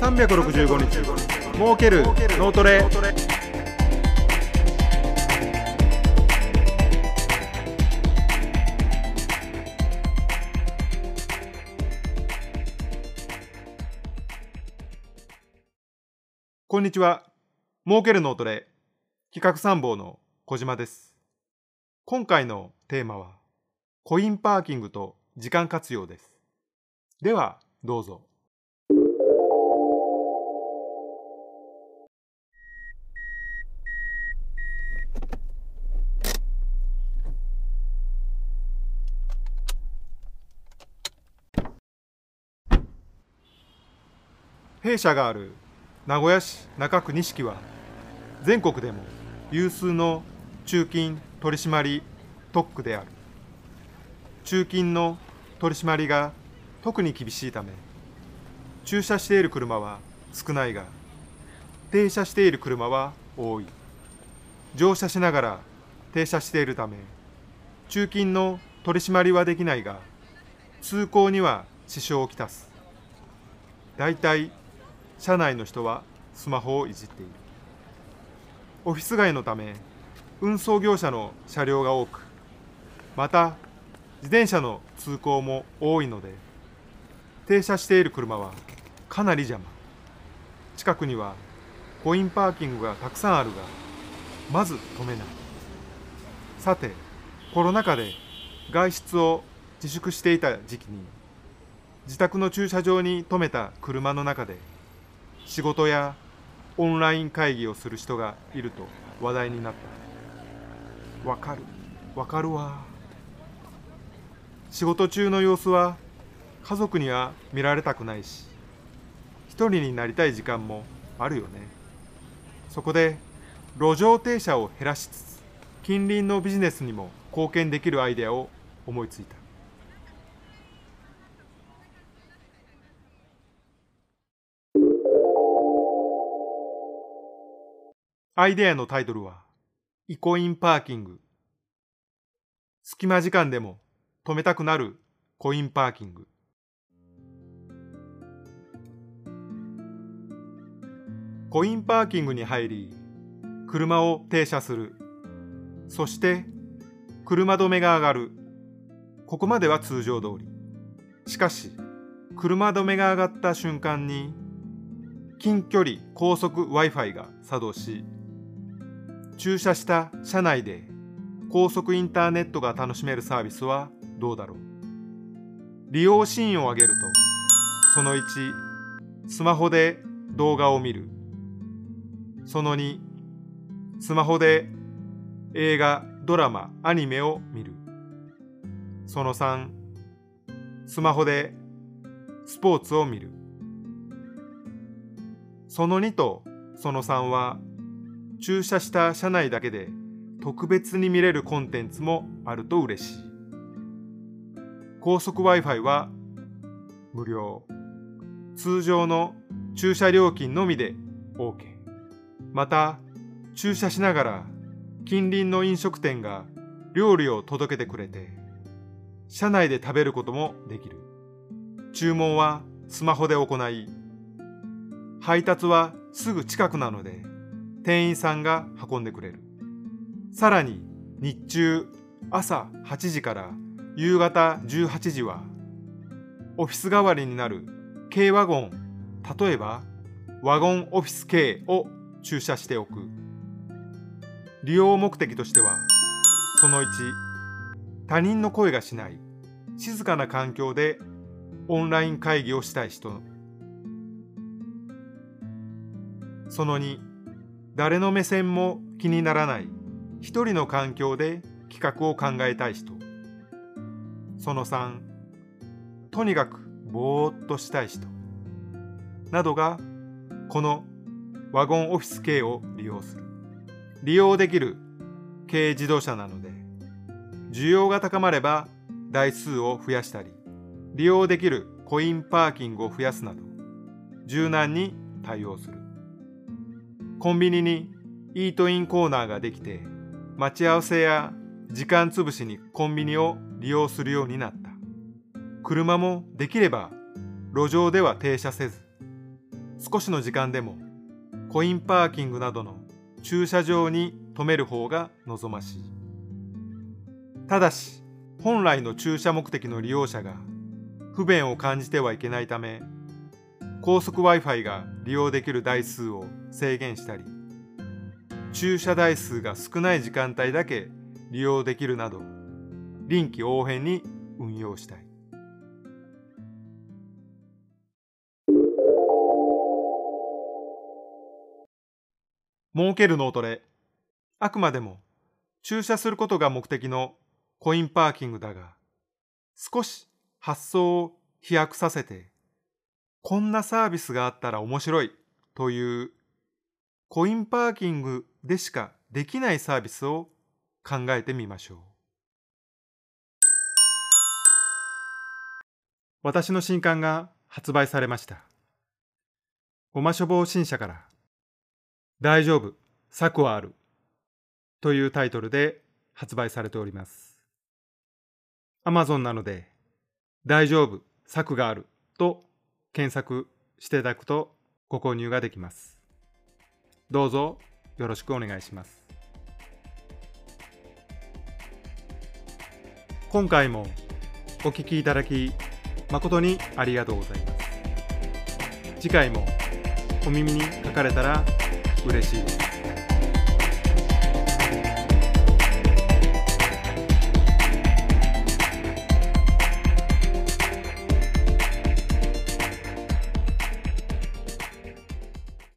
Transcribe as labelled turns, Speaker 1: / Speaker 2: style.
Speaker 1: 365日。儲ける脳トレ。こんにちは。儲ける脳トレ。企画参謀の小島です。今回のテーマはコインパーキングと時間活用です。ではどうぞ。弊社がある名古屋市中区錦は全国でも有数の中金取締特区である。中金の取締りが特に厳しいため駐車している車は少ないが停車している車は多い。乗車しながら停車しているため中金の取締りはできないが通行には支障をきたす。大体車内の人はスマホをいじっている。オフィス街のため運送業者の車両が多くまた自転車の通行も多いので停車している車はかなり邪魔。近くにはコインパーキングがたくさんあるがまず止めない。さてコロナ禍で外出を自粛していた時期に自宅の駐車場に停めた車の中で仕事やオンライン会議をする人がいると話題になった。わかる。わかるわ。仕事中の様子は家族には見られたくないし一人になりたい時間もあるよね。そこで路上停車を減らしつつ近隣のビジネスにも貢献できるアイデアを思いついた。アイデアのタイトルは、イコインパーキング。隙間時間でも止めたくなるコインパーキング。コインパーキングに入り、車を停車する。そして、車止めが上がる。ここまでは通常通り。しかし、車止めが上がった瞬間に、近距離高速 Wi-Fi が作動し、駐車した車内で高速インターネットが楽しめるサービスはどうだろう？利用シーンを上げるとその1スマホで動画を見る。その2スマホで映画ドラマアニメを見る。その3スマホでスポーツを見る。その2とその3は駐車した車内だけで特別に見れるコンテンツもあると嬉しい。高速 Wi-Fi は無料。通常の駐車料金のみで OK。また、駐車しながら近隣の飲食店が料理を届けてくれて、車内で食べることもできる。注文はスマホで行い、配達はすぐ近くなので、店員さんが運んでくれる。さらに日中朝8時から夕方18時はオフィス代わりになる軽ワゴン例えばワゴンオフィス軽を駐車しておく利用目的としてはその1他人の声がしない静かな環境でオンライン会議をしたい人その2誰の目線も気にならない。一人の環境で企画を考えたい人。その3とにかくぼーっとしたい人。などがこのワゴンオフィス系を利用する。利用できる軽自動車なので需要が高まれば台数を増やしたり利用できるコインパーキングを増やすなど柔軟に対応する。コンビニにイートインコーナーができて待ち合わせや時間つぶしにコンビニを利用するようになった車もできれば路上では停車せず少しの時間でもコインパーキングなどの駐車場に止める方が望ましい。ただし、本来の駐車目的の利用者が不便を感じてはいけないため、高速 Wi-Fi が利用できる台数を制限したり、駐車台数が少ない時間帯だけ利用できるなど、臨機応変に運用したい。儲ける脳トレ。あくまでも駐車することが目的のコインパーキングだが、少し発想を飛躍させて、こんなサービスがあったら面白いというコインパーキングでしかできないサービスを考えてみましょう。私の新刊が発売されました。ごま処方新社から大丈夫、策はあるというタイトルで発売されております。Amazon なので大丈夫、策があると検索していただくとご購入ができます。どうぞよろしくお願いします。今回もお聞きいただき誠にありがとうございます。次回もお耳にかかれたら嬉しいです。